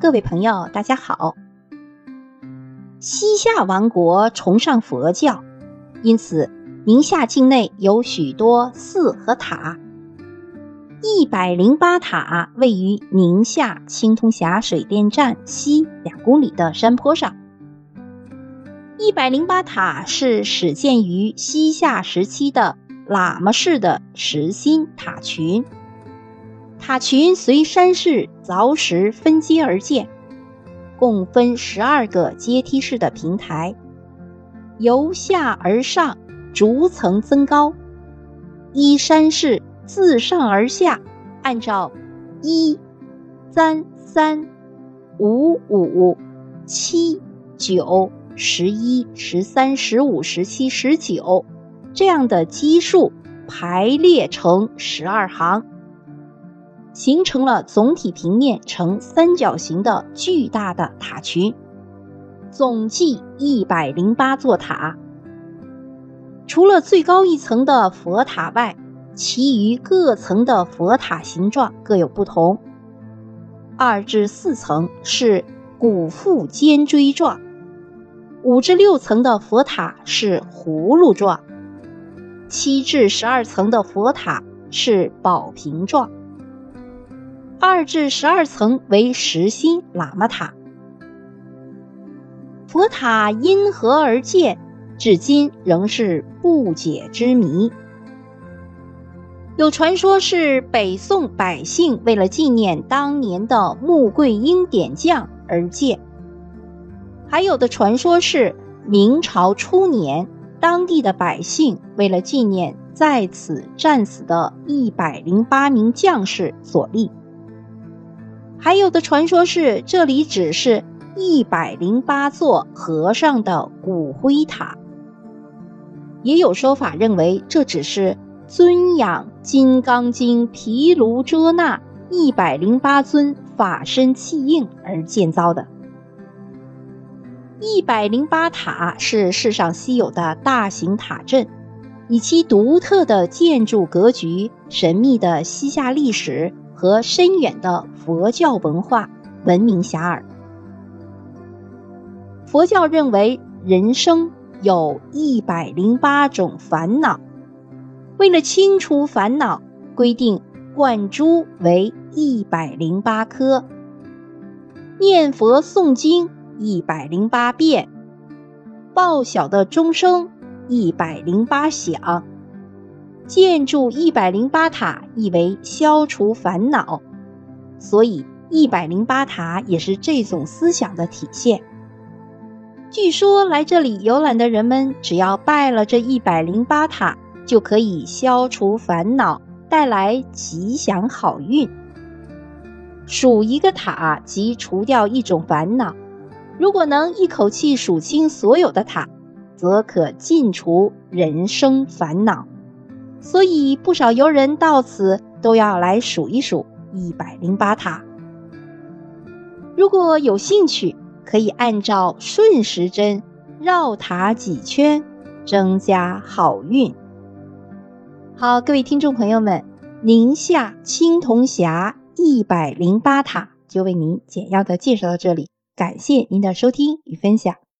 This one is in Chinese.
各位朋友，大家好。西夏王国崇尚佛教，因此宁夏境内有许多寺和塔。一百零八塔位于宁夏青铜峡水电站西两公里的山坡上。一百零八塔是始建于西夏时期的喇嘛式的实心塔群。塔群随山势凿石分阶而建，共分十二个阶梯式的平台，由下而上逐层增高，依山势自上而下，按照一、三、三、五、五、七、九、十一、十三、十五、十七、十九这样的基数排列成十二行。形成了总体平面呈三角形的巨大的塔群，总计一百零八座塔。除了最高一层的佛塔外，其余各层的佛塔形状各有不同。二至四层是鼓腹尖锥状，五至六层的佛塔是葫芦状，七至十二层的佛塔是宝瓶状。二至十二层为实心喇嘛塔，佛塔因何而建，至今仍是不解之谜。有传说是北宋百姓为了纪念当年的穆桂英点将而建，还有的传说是明朝初年当地的百姓为了纪念在此战死的一百零八名将士所立。还有的传说是，这里只是一百零八座和尚的骨灰塔；也有说法认为，这只是尊仰《金刚经》毗卢遮那一百零八尊法身气印而建造的。一百零八塔是世上稀有的大型塔阵，以其独特的建筑格局、神秘的西夏历史。和深远的佛教文化闻名遐迩。佛教认为人生有一百零八种烦恼，为了清除烦恼，规定灌珠为一百零八颗，念佛诵经一百零八遍，报晓的钟声一百零八响。建筑一百零八塔，意为消除烦恼，所以一百零八塔也是这种思想的体现。据说来这里游览的人们，只要拜了这一百零八塔，就可以消除烦恼，带来吉祥好运。数一个塔即除掉一种烦恼，如果能一口气数清所有的塔，则可尽除人生烦恼。所以，不少游人到此都要来数一数一百零八塔。如果有兴趣，可以按照顺时针绕塔几圈，增加好运。好，各位听众朋友们，宁夏青铜峡一百零八塔就为您简要的介绍到这里，感谢您的收听与分享。